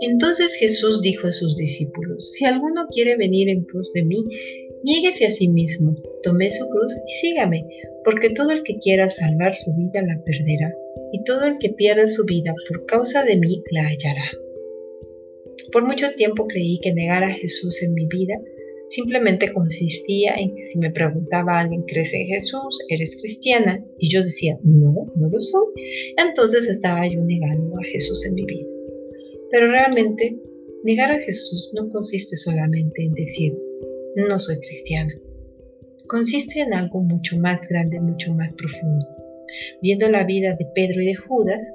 Entonces Jesús dijo a sus discípulos, si alguno quiere venir en pos de mí, niéguese a sí mismo, tome su cruz y sígame, porque todo el que quiera salvar su vida la perderá, y todo el que pierda su vida por causa de mí la hallará. Por mucho tiempo creí que negar a Jesús en mi vida simplemente consistía en que si me preguntaba alguien, ¿crees en Jesús? ¿Eres cristiana? Y yo decía, no, no lo soy. Entonces estaba yo negando a Jesús en mi vida. Pero realmente, negar a Jesús no consiste solamente en decir, no soy cristiana. Consiste en algo mucho más grande, mucho más profundo. Viendo la vida de Pedro y de Judas,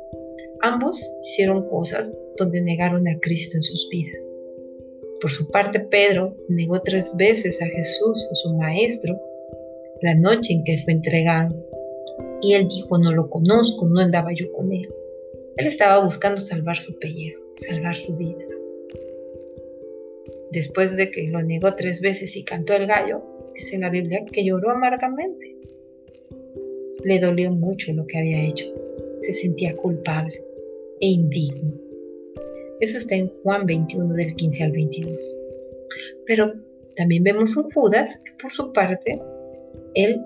ambos hicieron cosas donde negaron a Cristo en sus vidas. Por su parte, Pedro negó tres veces a Jesús, a su maestro, la noche en que fue entregado. Y él dijo, no lo conozco, no andaba yo con él. Él estaba buscando salvar su pellejo, salvar su vida. Después de que lo negó tres veces y cantó el gallo, dice la Biblia que lloró amargamente. Le dolió mucho lo que había hecho. Se sentía culpable e indigno. Eso está en Juan 21 del 15 al 22. Pero también vemos un Judas que por su parte, él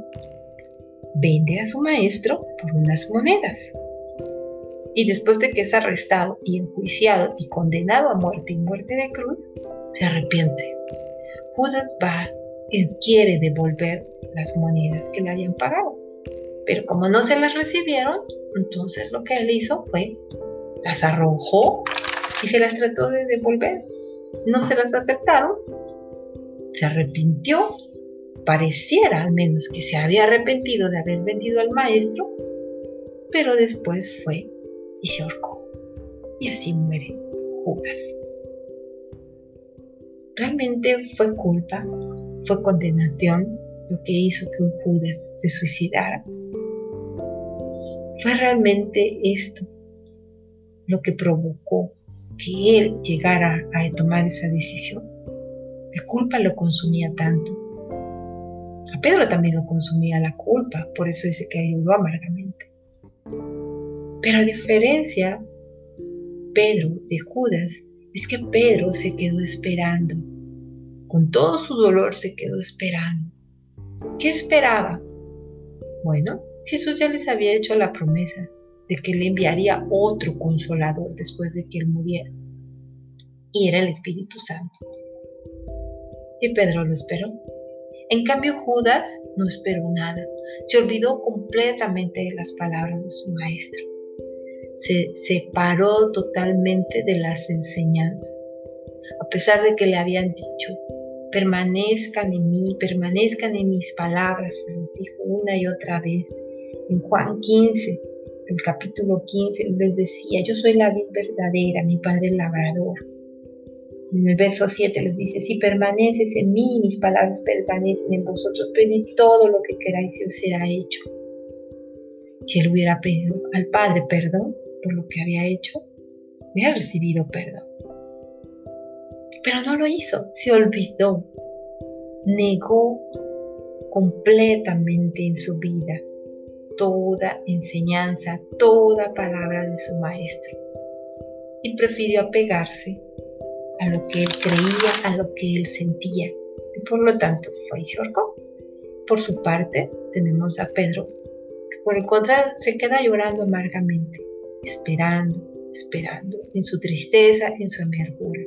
vende a su maestro por unas monedas. Y después de que es arrestado y enjuiciado y condenado a muerte y muerte de cruz, se arrepiente. Judas va y quiere devolver las monedas que le habían pagado. Pero como no se las recibieron, entonces lo que él hizo fue las arrojó y se las trató de devolver. No se las aceptaron, se arrepintió, pareciera al menos que se había arrepentido de haber vendido al maestro, pero después fue y se ahorcó. Y así muere Judas. Realmente fue culpa, fue condenación lo que hizo que un Judas se suicidara. Fue realmente esto lo que provocó que él llegara a tomar esa decisión. La culpa lo consumía tanto. A Pedro también lo consumía la culpa, por eso dice que ayudó amargamente. Pero a diferencia, Pedro de Judas, es que Pedro se quedó esperando. Con todo su dolor se quedó esperando. ¿Qué esperaba? Bueno, Jesús ya les había hecho la promesa de que le enviaría otro consolador después de que él muriera. Y era el Espíritu Santo. Y Pedro lo esperó. En cambio Judas no esperó nada. Se olvidó completamente de las palabras de su maestro. Se separó totalmente de las enseñanzas. A pesar de que le habían dicho, permanezcan en mí, permanezcan en mis palabras, se los dijo una y otra vez. En Juan 15, el capítulo 15, les decía, yo soy la vida verdadera, mi Padre labrador. En el verso 7 les dice, si permaneces en mí, mis palabras permanecen en vosotros, pedid todo lo que queráis y os será hecho. Si él hubiera pedido al Padre perdón por lo que había hecho, hubiera recibido perdón. Pero no lo hizo, se olvidó, negó completamente en su vida toda enseñanza, toda palabra de su maestro. Y prefirió apegarse a lo que él creía, a lo que él sentía. Y por lo tanto fue y se Por su parte, tenemos a Pedro, que por el contrario se queda llorando amargamente, esperando, esperando, en su tristeza, en su amargura.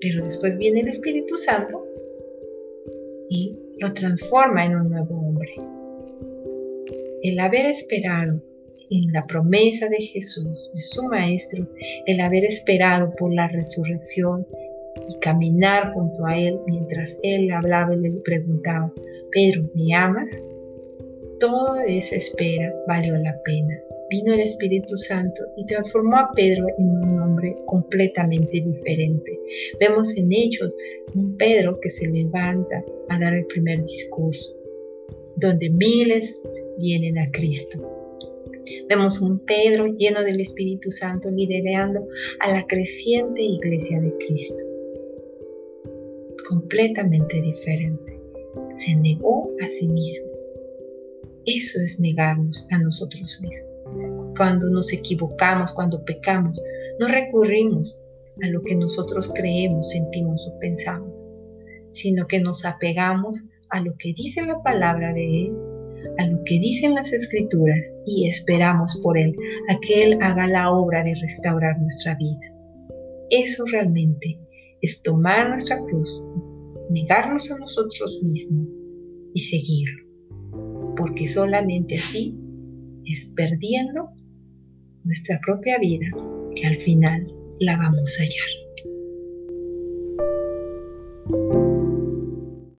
Pero después viene el Espíritu Santo y lo transforma en un nuevo hombre el haber esperado en la promesa de Jesús, de su Maestro, el haber esperado por la resurrección y caminar junto a Él mientras Él le hablaba y le preguntaba, Pedro, ¿me amas? Toda esa espera valió la pena. Vino el Espíritu Santo y transformó a Pedro en un hombre completamente diferente. Vemos en Hechos un Pedro que se levanta a dar el primer discurso donde miles vienen a Cristo. Vemos un Pedro lleno del Espíritu Santo liderando a la creciente iglesia de Cristo. Completamente diferente. Se negó a sí mismo. Eso es negarnos a nosotros mismos. Cuando nos equivocamos, cuando pecamos, no recurrimos a lo que nosotros creemos, sentimos o pensamos, sino que nos apegamos a lo que dice la palabra de Él, a lo que dicen las escrituras y esperamos por Él, a que Él haga la obra de restaurar nuestra vida. Eso realmente es tomar nuestra cruz, negarnos a nosotros mismos y seguirlo, porque solamente así es perdiendo nuestra propia vida que al final la vamos a hallar.